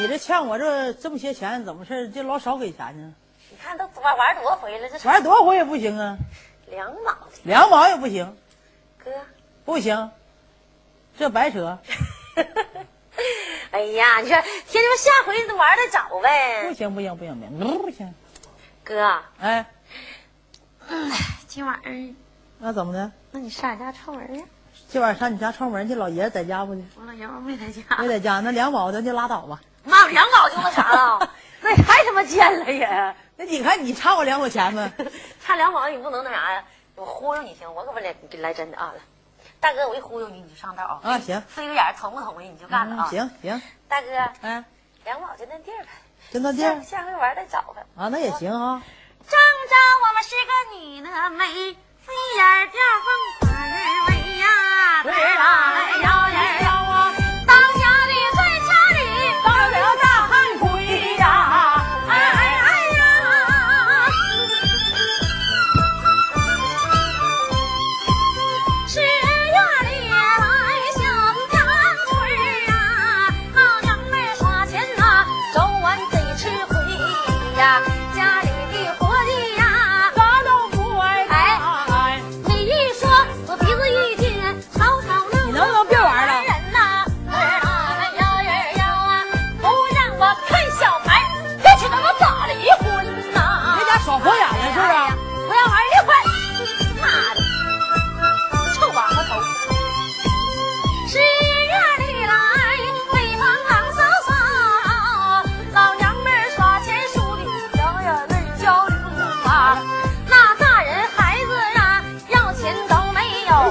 你这欠我这这么些钱，怎么事儿就老少给钱呢？你看都玩玩多少回了，这玩多少回也不行啊，两毛两毛也不行，哥。不行，这白扯，哎呀，你说天天下回玩的早呗。不行不行不行不行不行，哥，哎，今晚上那怎么的？那你上俺家串门去？今晚上你家串门去，老爷子在家不呢？我老爷们没在家。没在家，那两毛咱就拉倒吧。妈，两毛就 那啥了，那也太他妈贱了也。那你看你差我两毛钱吗？差两毛你不能那啥呀？我忽悠你行，我可不来给来真的啊！来，大哥，我一忽悠你你就上道啊！啊行飞个眼儿同不同意你就干了啊！嗯，行行，大哥，嗯，两毛就那地儿呗，就那地儿下下回玩再找呗。啊，那也行啊。正着我们是个女的美，飞眼儿吊凤花儿尾呀，对啦摇呀摇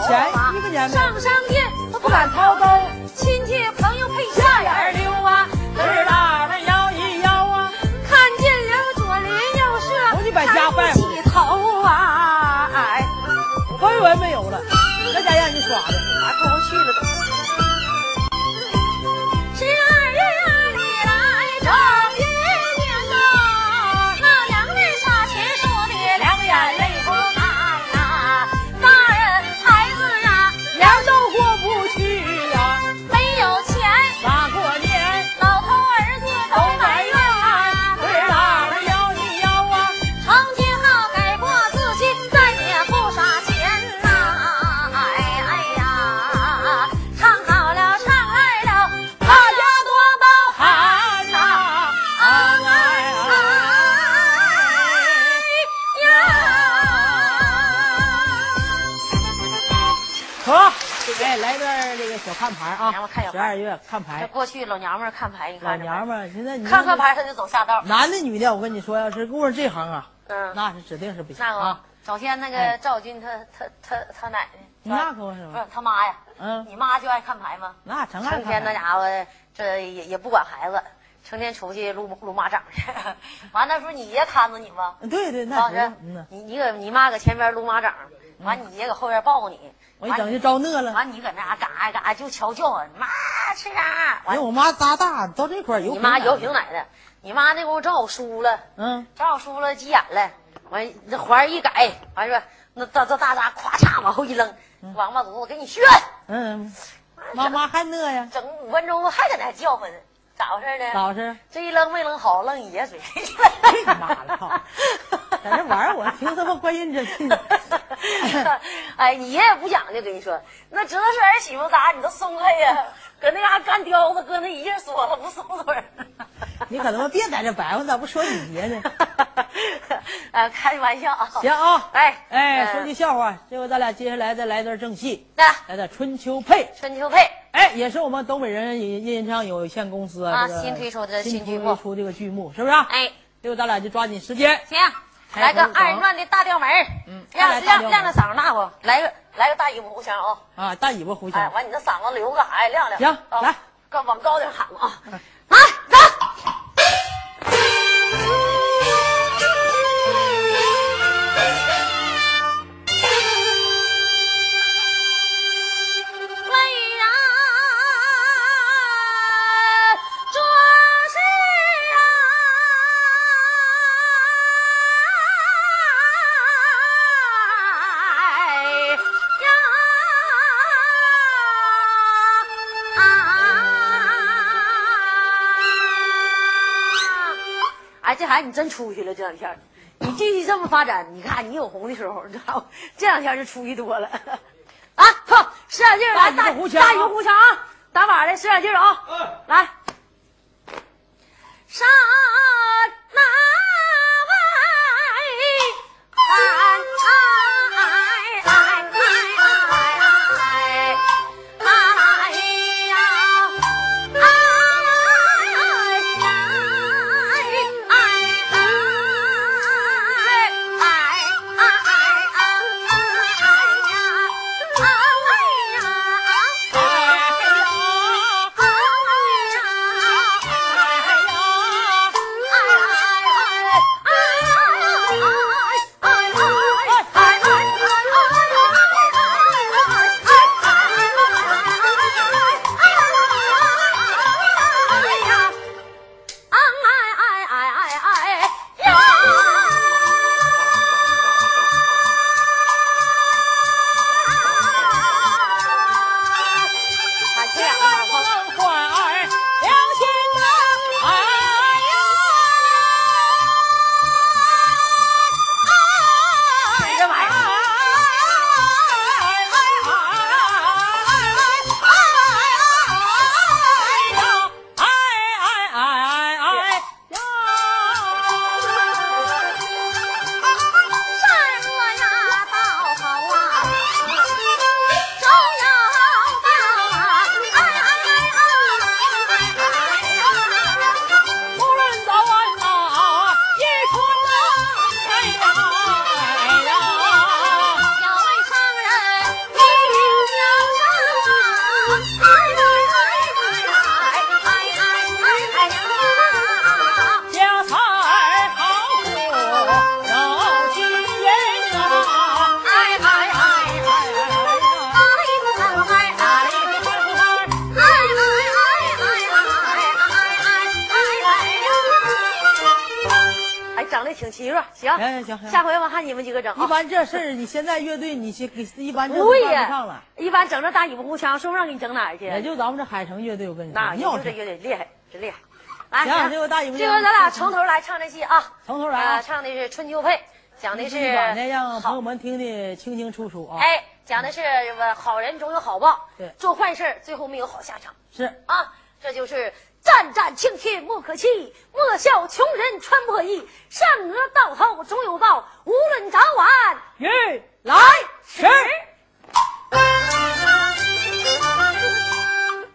钱啊一分钱上商店都不敢掏兜，亲戚朋友配下眼儿溜啊，儿看牌啊娘们看小，十二月看牌这牌，过去老娘们儿看牌，你看老娘们现在你看看，牌，他就走下道。男的女的，我跟你说，要是过上这行啊，嗯，那是指定是不行那个啊。早先那个哎赵军他他他他奶奶，那可不是不？是他妈呀，嗯，你妈就爱看牌吗？那成爱成天那家伙这也也不管孩子，成天出去撸撸马掌去。完那时候你爷看着你吗？对对，那是你你搁你妈搁前边撸马掌，完你爷搁后边抱你，我一整就招乐了。完你搁那嘎嘎嘎就瞧叫啊，妈吃啥？完因为我妈扎大到这块儿有你妈摇瓶奶的，你妈那功夫正好输了，嗯，正好输了急眼了，完这环儿一改，完说那大这大闸咵嚓往后一扔，王八犊子给你炫，嗯，妈妈还乐呀，整五分钟还搁那叫唤呢，咋回事呢？咋回事。这一扔没扔好，扔你爷嘴里去哎妈了操 在这玩儿我听他妈观音真信。哎，你爷也不讲究，跟你说，那知道是儿媳妇咋你都松开呀？搁那嘎干叼子，搁那一劲说了不松嘴儿。你可他妈别在这白话，咋不说你爷呢？啊，开玩笑啊。行啊，哎哎，嗯说句笑话，这回咱俩接下来再来段正戏，那来点春秋配。春秋配，哎，也是我们东北人音音唱有限公司啊新推出的新新剧出这个剧目，是不是？哎，这回咱俩就抓紧时间，行，来个二人转的大吊门儿，嗯亮再来大调门亮亮亮嗓子大不？来个来个大尾巴胡腔啊！啊，大尾巴胡哎，腔。完你那嗓子留个啥呀？亮亮。行啊来，高往高点喊啊！来你真出息了，这两天，你继续这么发展，你看你有红的时候，你知道吗？这两天就出息多了。啊，靠，使点劲儿来，大大鼓枪大鼓鼓枪啊！打靶的使点劲儿啊！来，山那般这事儿，你现在乐队，你先给一般这都不上了。，一般整这大尾巴胡腔，说不上给你整哪儿去？也就咱们这海城乐队，我跟你说，那也就这。乐队厉害，真厉害。来，行行这个大尾巴这回咱俩从头来唱这戏啊。从头来呃，啊，唱的是春秋配，讲的是让朋友，们听得清清楚楚啊。哎，讲的是什么好人总有好报，对做坏事儿最后没有好下场是啊。这就是战战兢兢莫可欺，莫笑穷人穿破衣。善恶到头终有报，无论早晚玉来迟。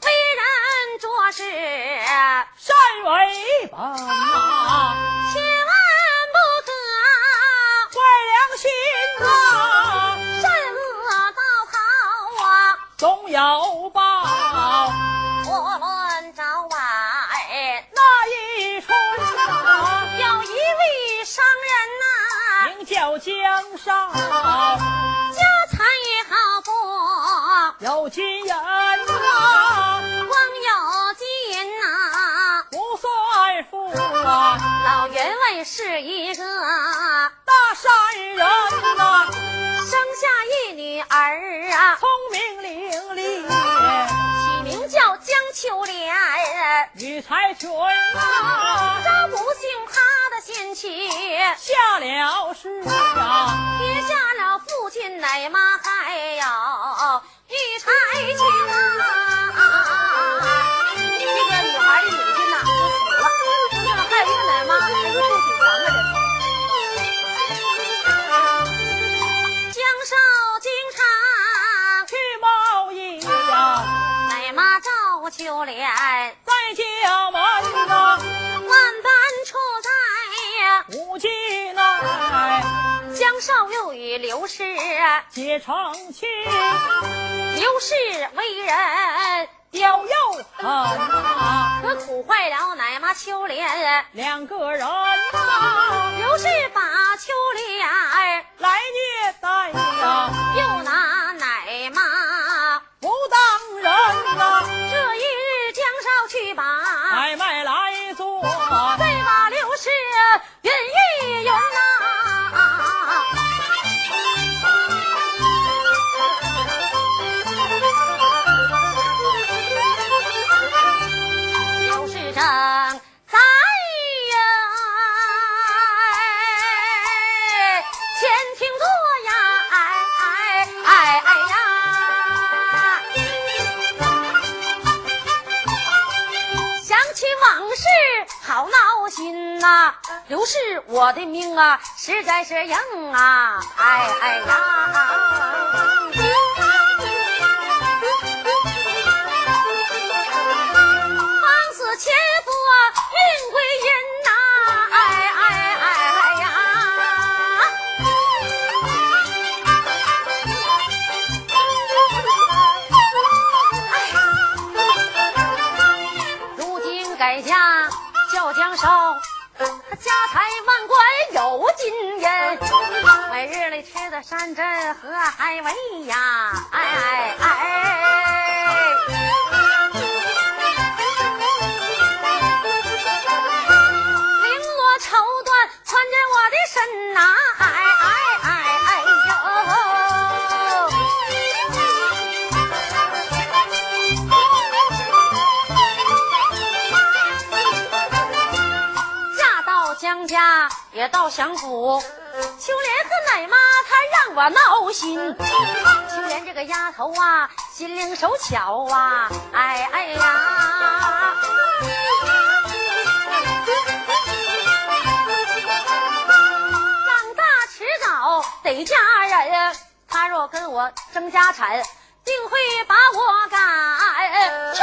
为人做事善为本啊，千万不可坏良心啊，善恶到头啊！总有江上，家财也好不有金人呐，光有金呐、不算富啊，老员外是一个大善人呐，生下一女儿啊，聪明伶俐，秋莲。女才俊呐，这不幸他的贤妻下了世啊，撇下了父亲，奶妈还有女才亲啊。这个女孩的母亲呐就死了，就剩还有一个奶妈，还有个父亲，三个人。江少秋莲，在家门呐，万般处在无计奈，江少又与刘氏，结成亲，刘氏为人刁又狠呐，可苦坏了奶妈秋莲。两个人呐，刘氏把秋莲来虐待是硬啊！哎哎呀！享福，秋莲和奶妈她让我闹心。秋莲这个丫头啊，心灵手巧啊，哎哎呀！长大迟早得嫁人，她若跟我争家产，定会把我赶出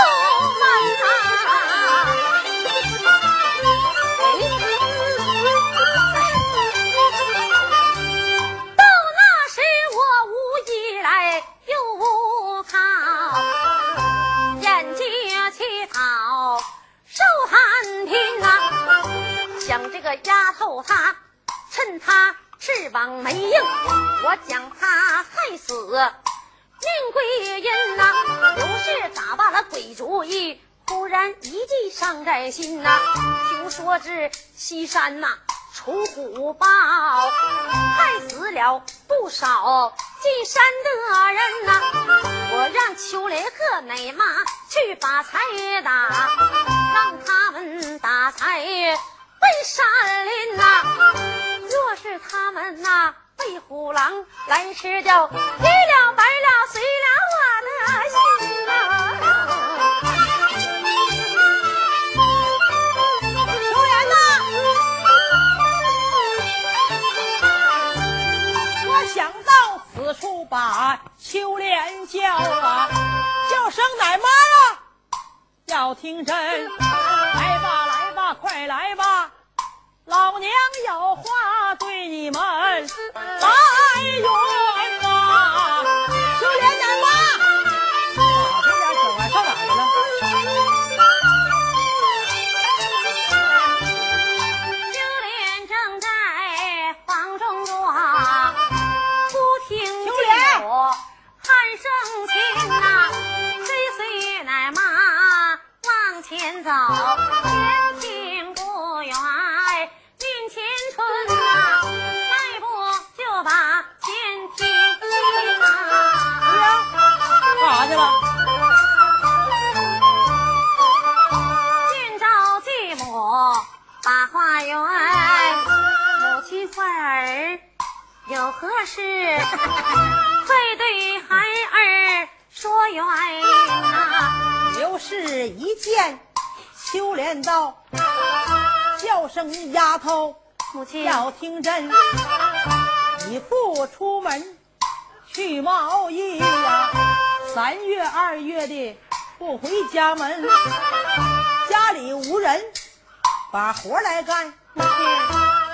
门呐、丫头她，趁她翅膀没硬，我将她害死，命归阴呐、刘氏打罢了鬼主意，忽然一计上在心呐、听说是西山呐、出虎豹，害死了不少进山的人呐、我让秋雷和奶妈去把财打，让他们打财奔山林呐、若是他们呐、被虎狼来吃掉，黑了白了碎了我的心呐、秋莲呐，我想到此处把秋莲叫啊，叫声奶妈啊，要听真，来吧来吧，快来吧，老娘有话对你们来圆呐。秋莲奶妈，这俩小孩上哪去了？秋莲正在房中坐，不听秋见莲我喊声亲呐，追随奶妈往前走，去了？见着继母把话圆，母亲怀儿有何事？快对孩儿说缘呐、刘氏一见秋莲道，叫声丫头母亲，要听真，你父出门去贸易呀、三月二月的不回家门，家里无人把活来干，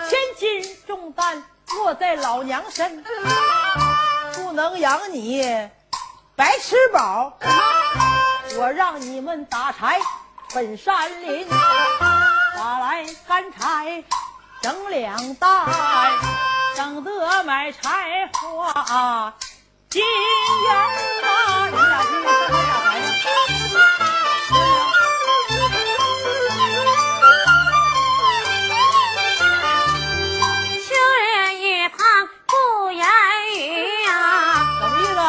千斤重担落在老娘身，不能养你白吃饱。我让你们打柴奔山林，打来干柴整两担，省得买柴花金元呐。你俩去上哪打柴去？秋莲一旁不言语呀、怎么意思啊？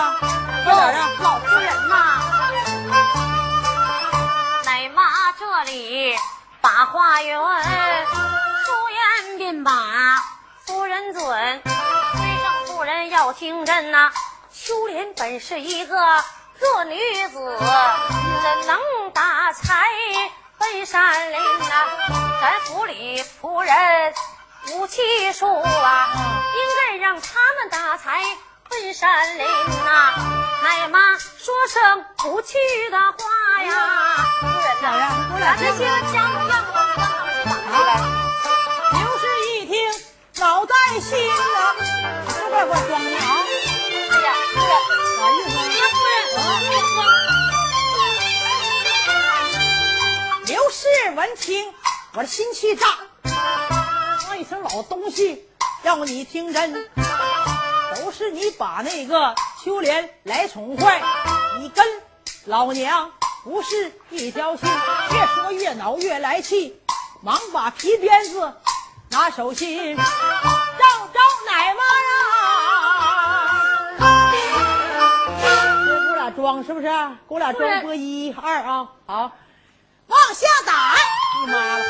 快点的！老夫人呐、奶妈这里把花园，出言便把夫人准。先生夫人要听真呐、秋莲本是一个弱女子，怎能打柴奔山林呐，咱府里仆人无气数啊，应该让他们打柴奔山林呐。奶妈说声不去的话呀，小样，我俩咱这些家奴院工让他们去打去呗。刘氏一听，恼在心呐，都怪我装的啊！哎呀，夫人，啥刘氏闻听，我的心气炸，那一声老东西，要你听真，都是你把那个秋莲来宠坏，你跟老娘不是一条心，越说越恼越来气，忙把皮鞭子拿手心，招招奶妈装是不是？给我俩装播一二啊，好。往下打！你妈了！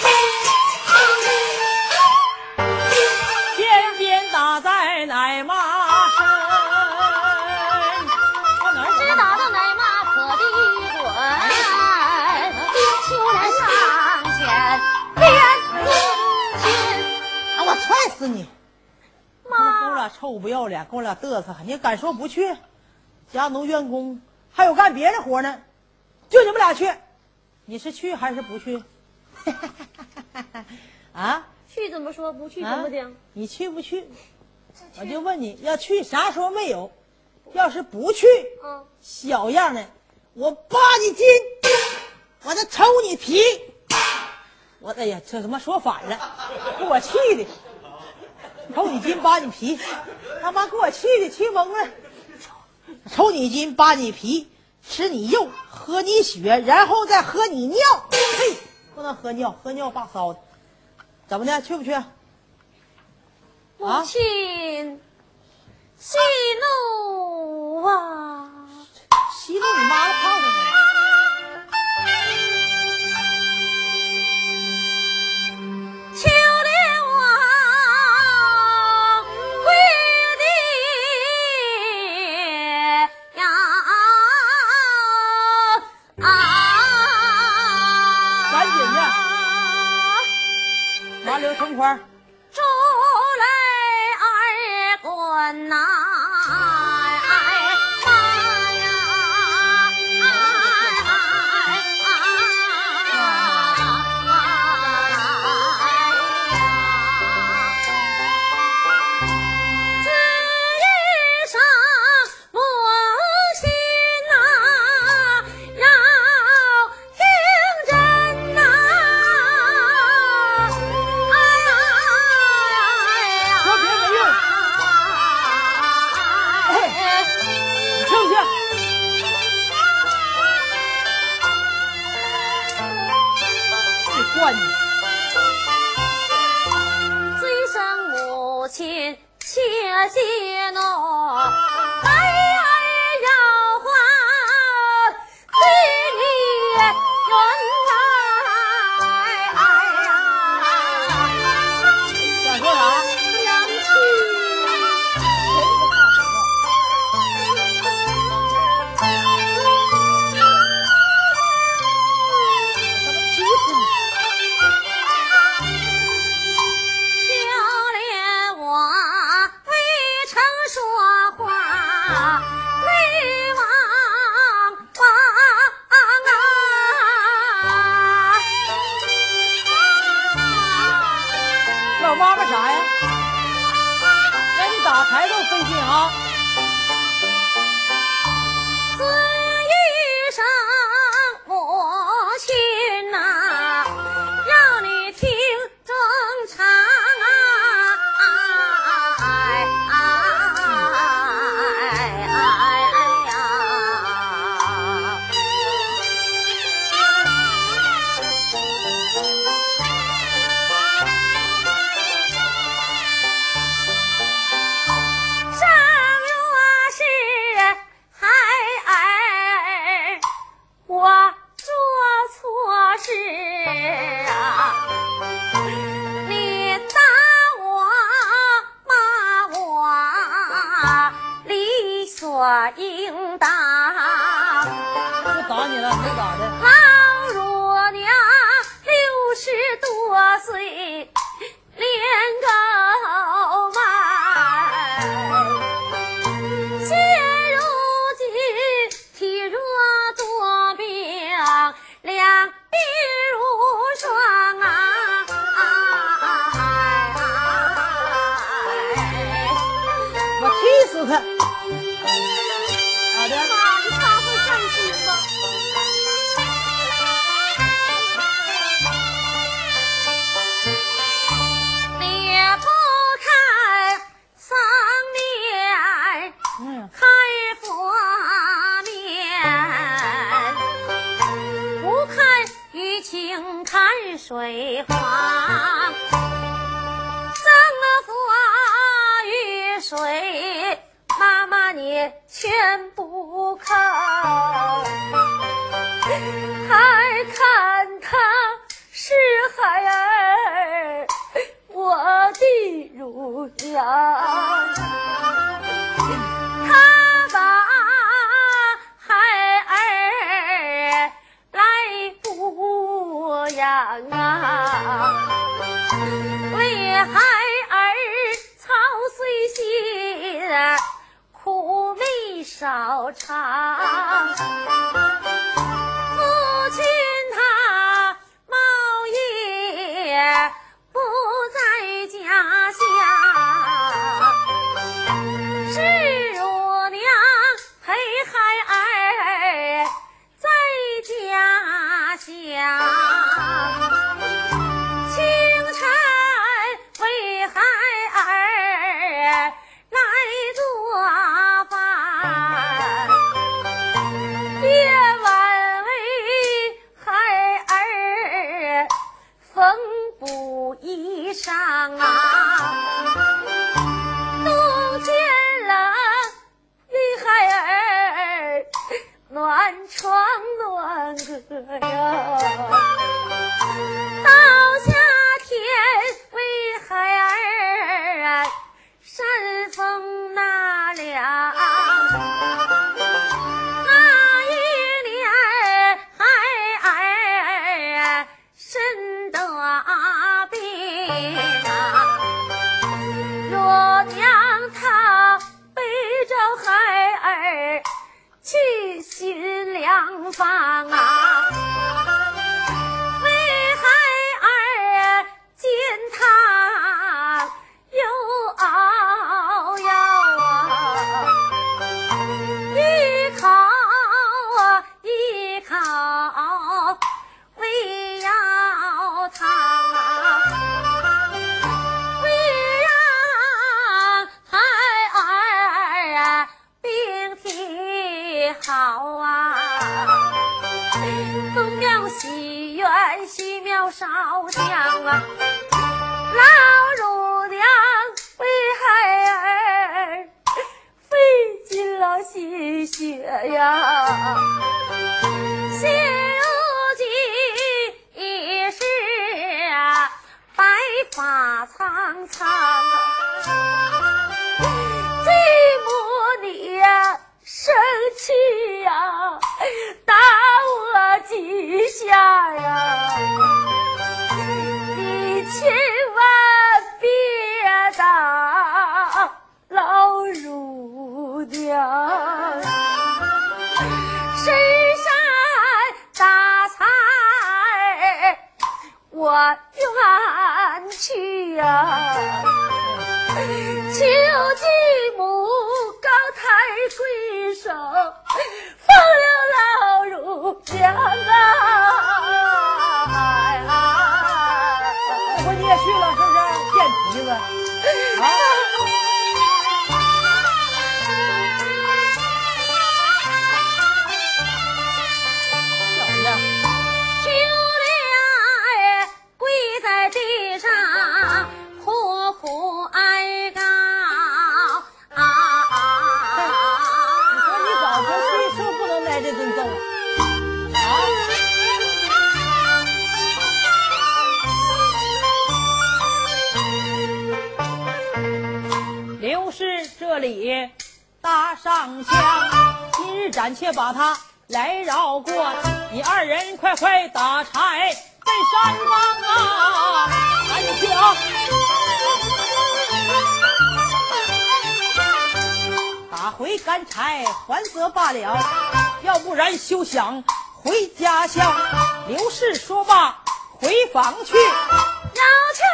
天 死你！妈跟我妈，俩臭不要脸，跟我俩嘚瑟，你敢说不去？家奴员工还有干别的活呢，就你们俩去，你是去还是不去？啊？去怎么说，不去啊怎么讲？你去不去？我就问你要去，啥时候没有？要是不去，嗯，小样的，我扒你筋，我再抽你皮。我哎呀，这他妈说反了，给我气的，抽你筋扒你皮，他妈给我气的气懵了。抽你筋扒你皮，吃你肉，喝你血，然后再喝你尿。嘿，不能喝尿，喝尿发骚的。怎么的？去不去？母啊亲息怒啊！息怒你妈的胖子块儿。妈妈你全不看，还看他是孩儿，我的乳娘，他把孩儿来抚养啊，为孩。少长，父亲他冒烟上啊，冬天冷，女孩儿暖床暖阁呀。房啊，里搭上香，今日暂且把他来绕过。你二人快快打柴备山上啊！赶紧去啊！打回干柴还则罢了，要不然休想回家乡。刘氏说罢回房去，要求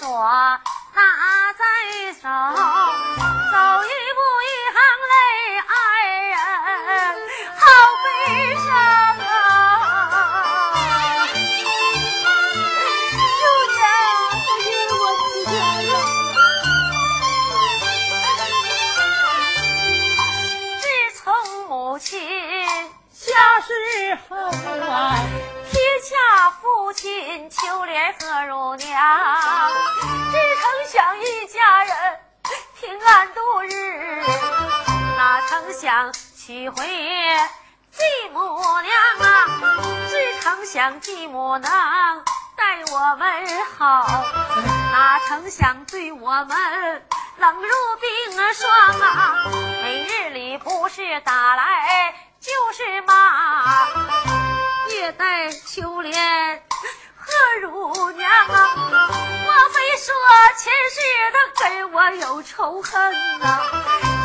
到绳索拿在手，走一步一行泪，二人好悲伤啊！姑娘，我知道了。自从母亲下世后啊，下父亲秋莲和乳娘，只曾想一家人平安度日，哪曾想娶回继母娘啊！只曾想继母能待我们好，哪曾想对我们冷如冰霜啊！每日里不是打来就是骂，也待秋莲何乳娘啊！莫非说前世他跟我有仇恨啊、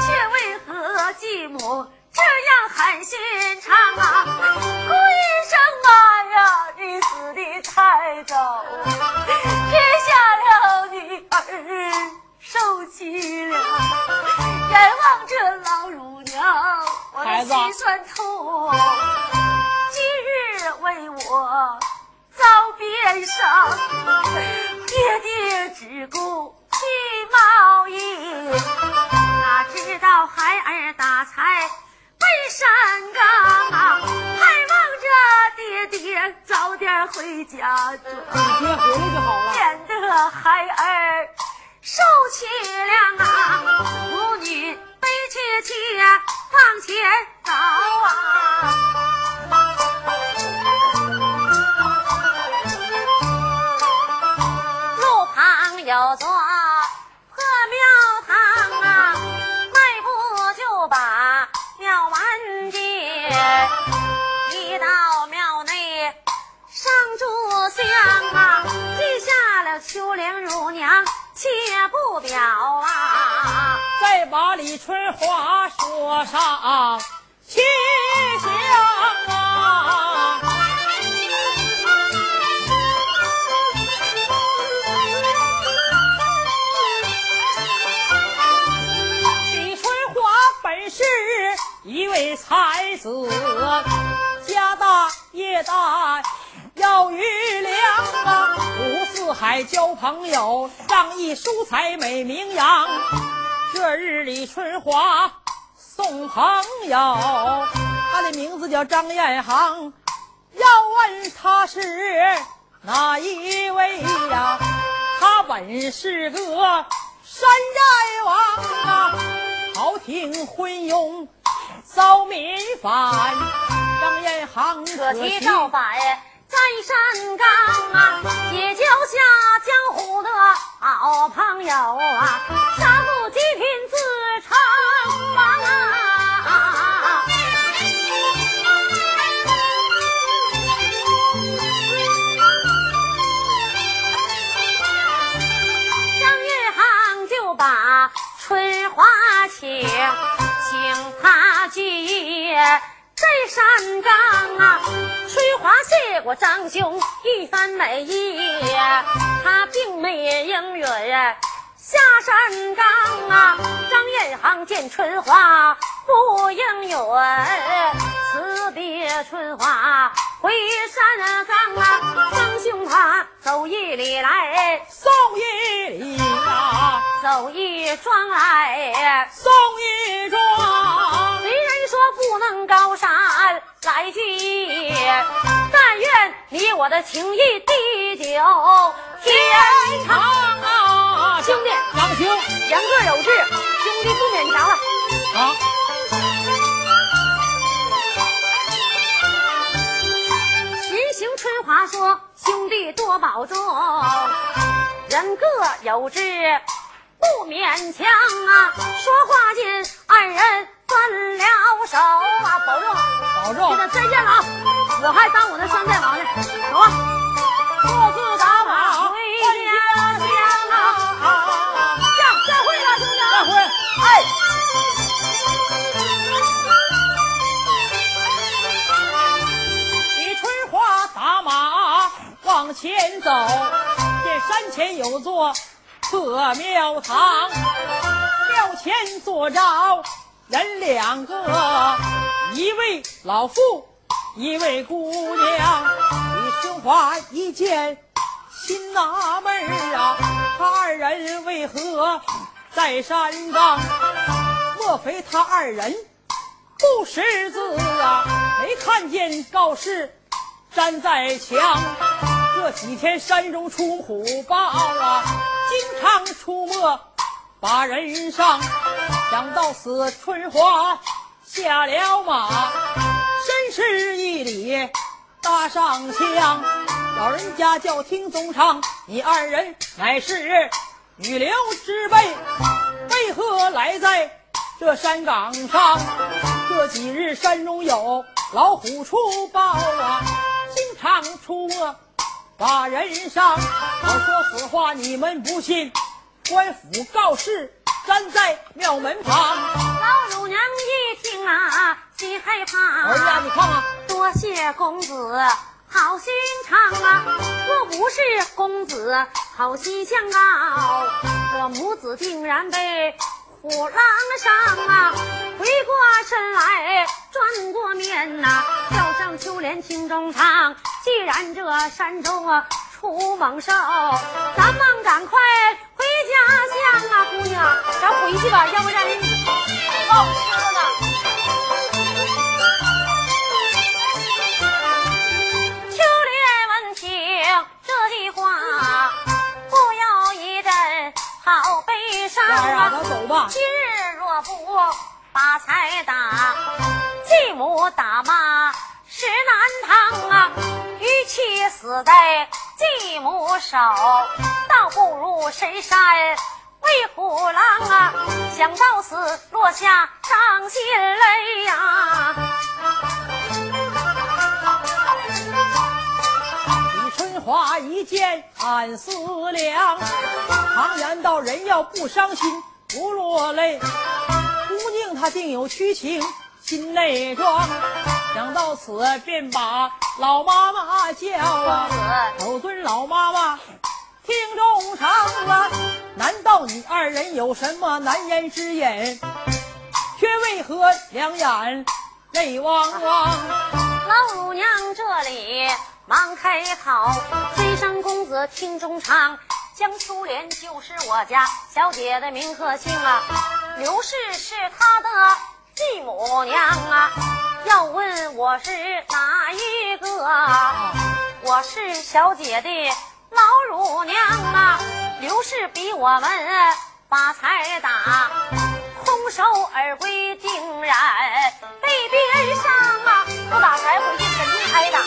却为何继母这样狠心肠啊？哭一声妈呀，你死的太早，撇下了女儿受凄凉，眼望着老乳娘，我的心酸痛。为我遭鞭伤，爹爹只顾去贸易，哪知道孩儿打柴奔山岗啊，盼望着爹爹早点回家爹回来就好了。免得孩儿受凄凉啊！母女悲切切往前走啊！座破庙堂啊，迈步就把庙完进。一到庙内上柱香啊，记下了秋莲乳娘切不表啊。再把李春华说上去香啊！一位才子，家大业大要余粮啊！五四海交朋友，仗义疏财美名扬。这日李春华送朋友，他的名字叫张彦航。要问他是哪一位呀？他本是个山寨王啊，朝廷昏庸遭民反。张彦航可提惜照摆在山岗啊，结交下江湖的好朋友啊，杀富济贫自称王啊。花请，请他聚义在山岗啊。翠花谢过张兄一番美意，他并没应允下山岗啊。张彦航见春花不应允，辞别春花回山岗啊。张兄他走一里来。送一里呀，走一庄来，送一庄。虽然说不能高山来聚义，但愿你我的情谊地久天长啊。啊，兄弟杨兄言各有志，兄弟不勉强了。啊，春华说：“兄弟多保重，人各有志，不勉强啊。”说话间，二人分了手啊，保重。保重现。在再见了啊！我还当我的山寨王呢，走啊！前走，见山前有座破庙堂，庙前坐着人两个，一位老妇，一位姑娘。李春华一见，心纳闷儿啊，他二人为何在山岗？莫非他二人不识字啊？没看见告示站在墙？这几天山中出虎豹啊，经常出没把人伤。想到此，春花下了马，深施一礼，搭上香。老人家叫听宗昌，你二人乃是女流之辈，为何来在这山岗上？这几日山中有老虎出豹啊，经常出没把人伤。我说此话你们不信，官府告示站在庙门旁。老乳娘一听啊，心害怕。儿子啊，你看看，多谢公子好心肠啊！若不是公子好心相告，我母子定然被虎狼伤啊！回过身来，转过面呐、叫上秋莲听中唱。既然这山中啊出猛兽，咱们赶快回家乡啊，姑娘，咱回去吧，要不然好吃了把财打，继母打骂是难当啊！与其死在继母手，倒不如深山喂虎狼啊！想到此，落下伤心泪呀、李春花一见暗思量，常言道人要不伤心不落泪，姑娘她定有屈情心内装。想到此，便把老妈妈叫啊，口尊老妈妈听衷肠啊，难道你二人有什么难言之隐？却为何两眼泪汪汪？老乳娘这里忙开口，飞上公子听衷肠，江秋莲就是我家小姐的名和姓啊，刘氏是她的继母娘啊。要问我是哪一个？我是小姐的老乳娘啊。刘氏比我们把财打，空手而归，定然被别伤啊！不打柴回去肯定挨打。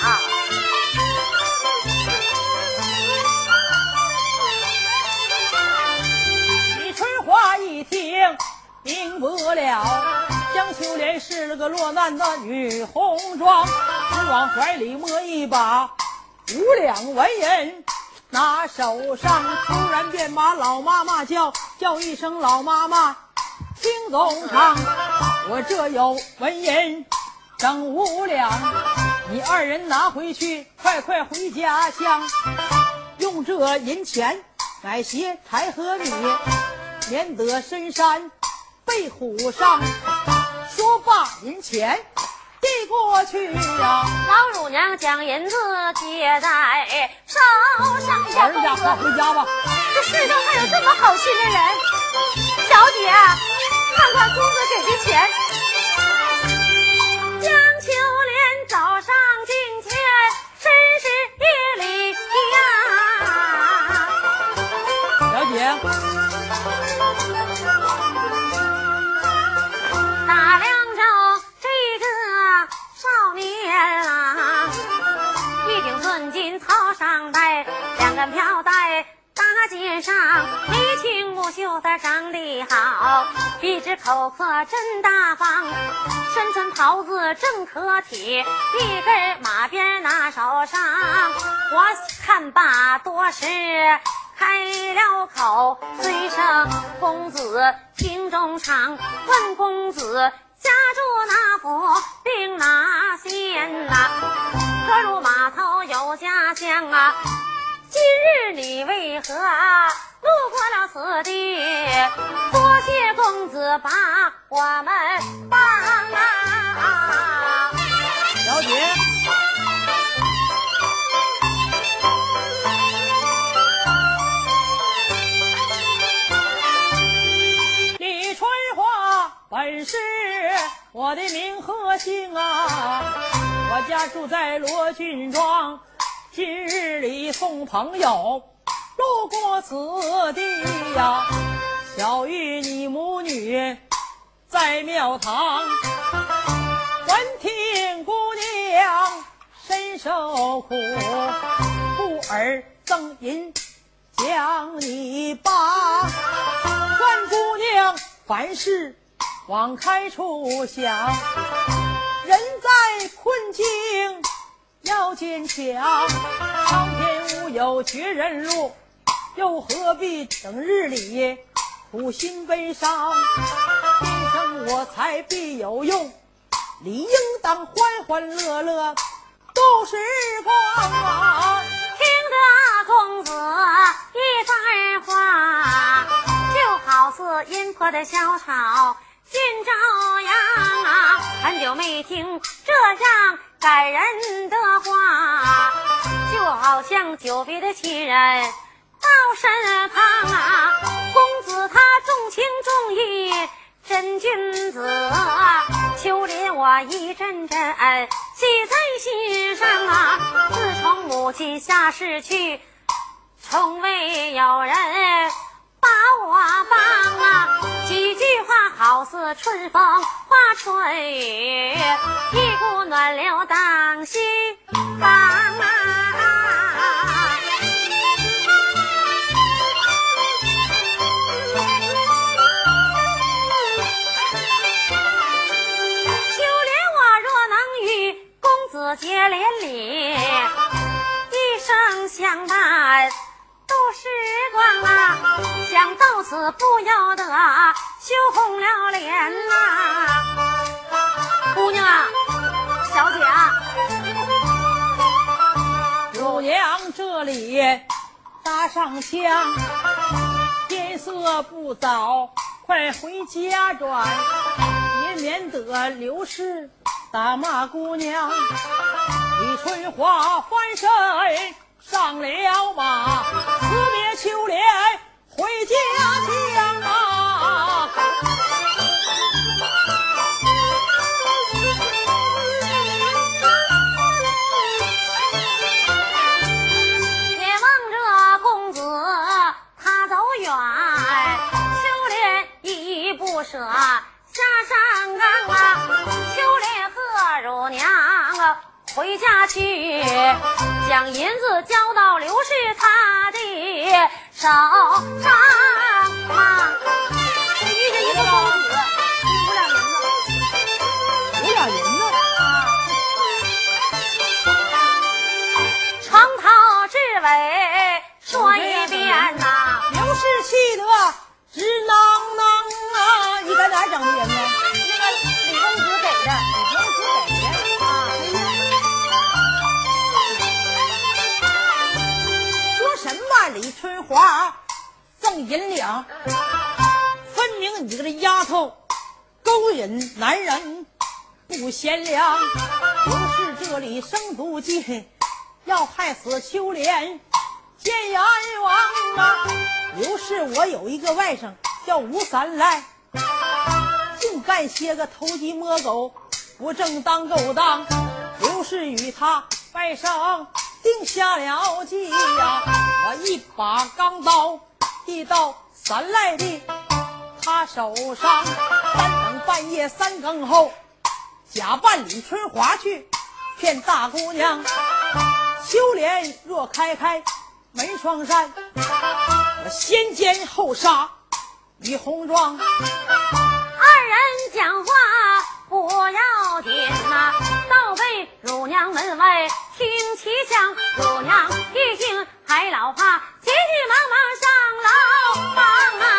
一听明不了，江秋莲是个落难的女红妆，只往怀里摸一把五两纹银，拿手上突然便把老妈妈叫，叫一声老妈妈，听总唱，我这有纹银整五两，你二人拿回去，快快回家乡。用这银钱买些柴和米，免得深山被虎伤。说罢，银钱递过去呀、老乳娘将银子接在手上，老人家，快回家吧。这世上还有这么好心的人，小姐，看看公子给的钱。江秋莲早上进前，深施一礼寸金草上戴，两根飘带大肩上，眉清目秀的长得好，一只口阔真大方，身穿袍子正可体，一根马鞭拿手上，我看罢多时。开了口，尊声公子听中唱，问公子家住那府，并哪县呐、可如码头有家乡啊，今日你为何路过了此地？多谢公子把我们帮啊！小姐，李春花本是我的名和姓啊，我家住在罗俊庄。今日里送朋友路过此地呀，小玉你母女在庙堂，闻听姑娘身受苦，故而赠银将你帮。愿姑娘凡事往开处想，人在困境。要坚强，苍天无有绝人路，又何必整日里苦心悲伤？天生我才必有用，理应当欢欢乐乐度时光！听得公子一番话，就好似阴婆的小草见朝阳啊！很久没听这样。感人的话，就好像久别的亲人到身旁啊！公子他重情重义，真君子。秋林我一阵阵记在心上啊！自从母亲下世去，从未有人。把我帮啊！几句话好似春风化春雨，一股暖流荡心房啊！秋莲，我若能与公子结连理，一生相伴。度时光啊，想到此不由得羞红了脸呐。姑娘啊，小姐啊，乳娘这里搭上香，天色不早，快回家转，也免得刘氏打骂姑娘。李春花翻身。上了马，辞别秋莲回家乡啊！也望着公子他走远，秋莲依依不舍下山岗啊！秋莲和乳娘。回家去，将银子交到刘氏他的手上啊！遇见一个公子，五两银子，五两银子啊！床头至尾说一遍呐，刘氏气得直囔囔啊！你在哪整的银子？那个李公子给的，李公子给的。李春华赠银两，分明你这个丫头勾引男人不贤良。刘氏这里生毒计，要害死秋莲见阎王啊！刘氏我有一个外甥叫吴三来，净干些个偷鸡摸狗、不正当勾当。刘氏与他拜上。定下了计呀！我一把钢刀递到三来的他手上，三更半夜三更后，假扮李春华去骗大姑娘。秋莲若开开门窗扇，我先奸后杀李红妆。二人讲话不要紧呐，倒被乳娘门外。听其响，乳娘一听还老怕，急急忙忙上楼房啊！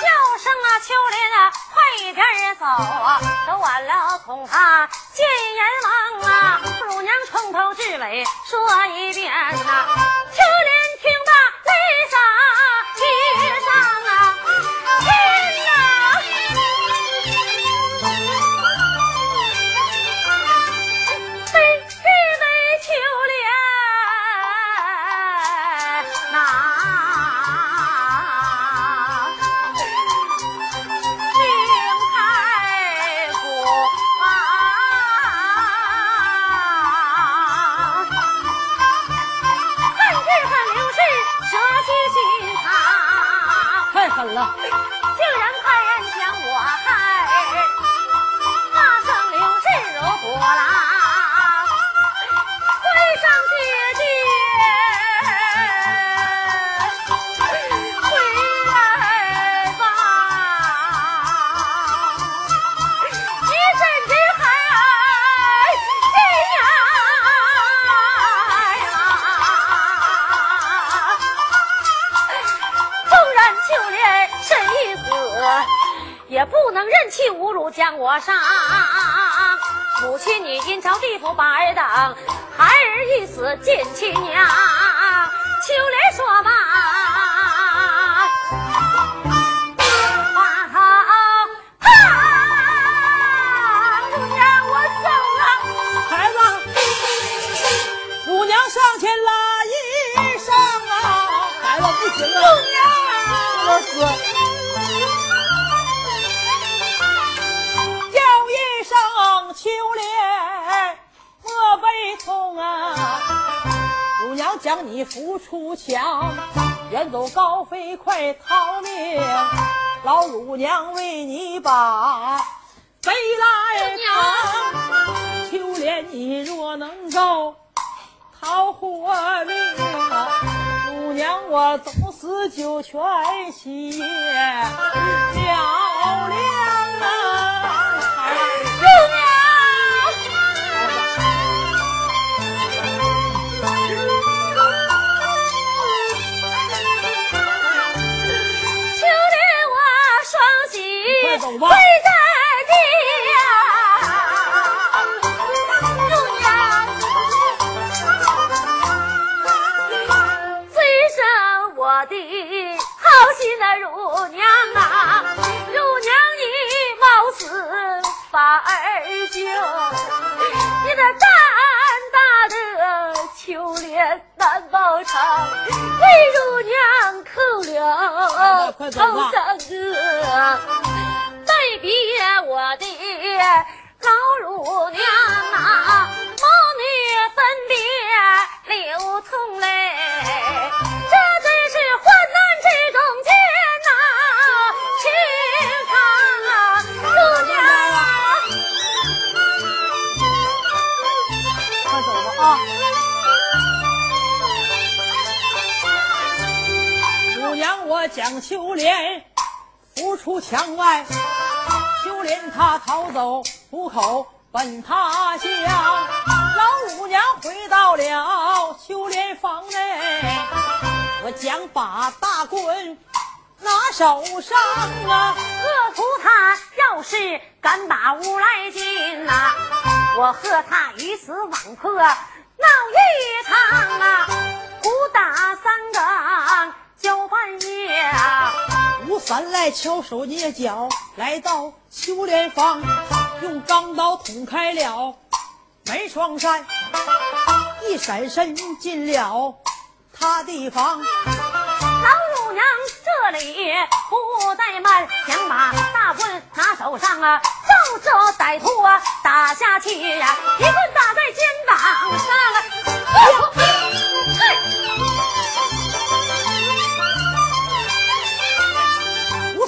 叫声啊，秋莲啊，快点儿走啊，走晚了恐怕见阎王啊！乳娘从头至尾说一遍呐，秋莲听罢泪洒将我杀。母亲你阴曹地府把儿等，孩儿一死尽亲娘。秋了快走吧将秋莲扶出墙外，秋莲她逃走虎口奔他乡。老乳娘回到了秋莲房内，我将把大棍拿手上啊。恶徒他要是敢把屋来进呐、我和他鱼死网破闹一场啊！鼓打三更九半夜啊！吴三来敲手捏脚，来到秋莲房，用钢刀捅开了梅窗扇，一闪身进了他的房。老乳娘这里不怠慢，想把大棍拿手上啊，照这歹徒啊打下去呀、一棍打在肩膀上啊！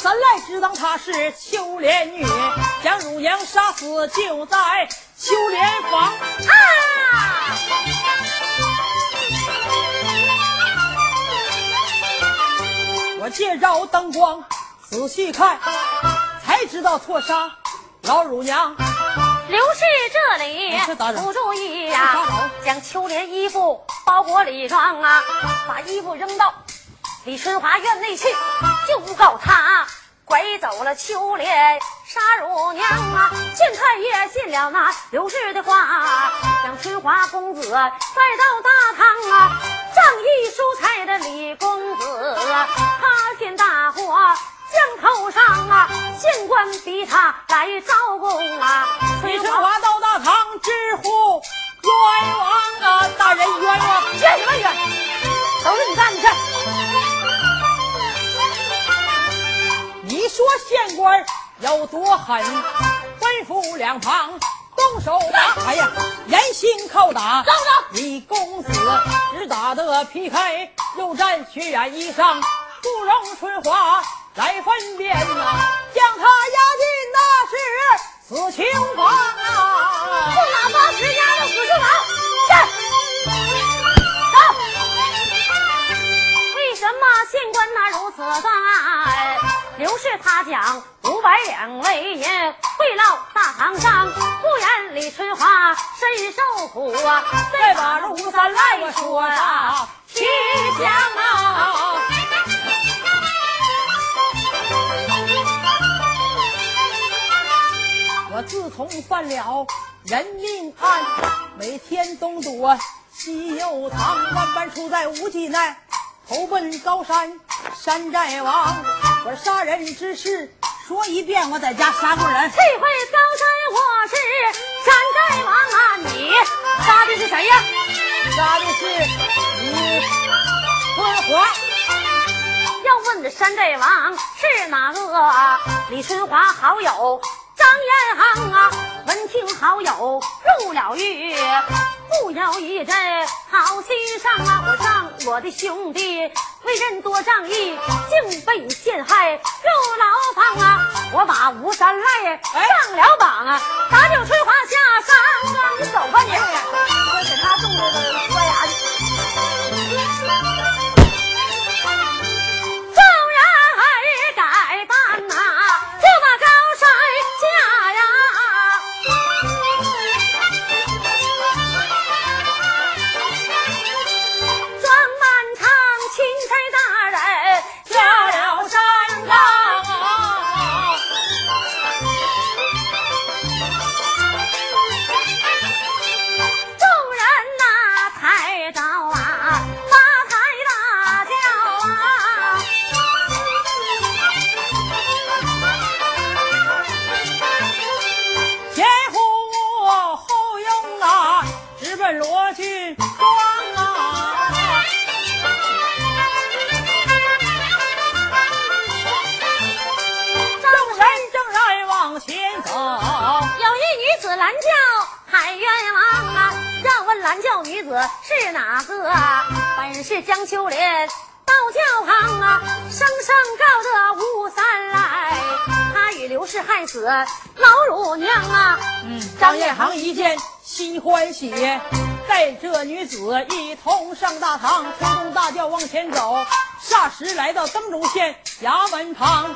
三来只当她是秋莲女，将乳娘杀死就在秋莲房。啊！我借着灯光仔细看，才知道错杀老乳娘。刘氏这里不注意这呀、打扰将秋莲衣服包裹里装啊，把衣服扔到李春华院内去，就告他拐走了秋莲杀乳娘啊！县太爷信了那刘氏的话，将春华公子带到大堂啊！仗义疏财的李公子，他见大祸降头上啊！县官逼他来招供啊！李春华到大堂直呼冤枉啊！大人冤枉！冤什么冤？都是你干县官有多狠？吩咐两旁动手打！哎呀，严刑拷打！走走！李公子只打得皮开肉绽，血染衣裳，不容春华来分辨呐！将他押进那是死囚房啊！不打八十押到死囚房，是。走。为什么县官他如此干？刘氏他讲五百两为银贿赂大堂上，不言李春花身受苦啊！再把这吴三来说呀，去想啊！我自从犯了人命案，每天东躲西又藏，万般出在无计奈，投奔高山山寨王。我杀人之事说一遍，我在家杀过人。这回高山我是山寨王啊！你杀的是谁呀？杀的是李春华。要问这山寨王是哪个？李春华好友。张延行啊，闻听好友入了狱，不由一阵好心上啊！我让我的兄弟为人多仗义，竟被陷害入牢房啊！我把吴三赖上了榜啊，打救春华下山啊！你走吧你，我给他种这个磨牙大堂，推动大轿往前走。霎时来到登州县衙门旁，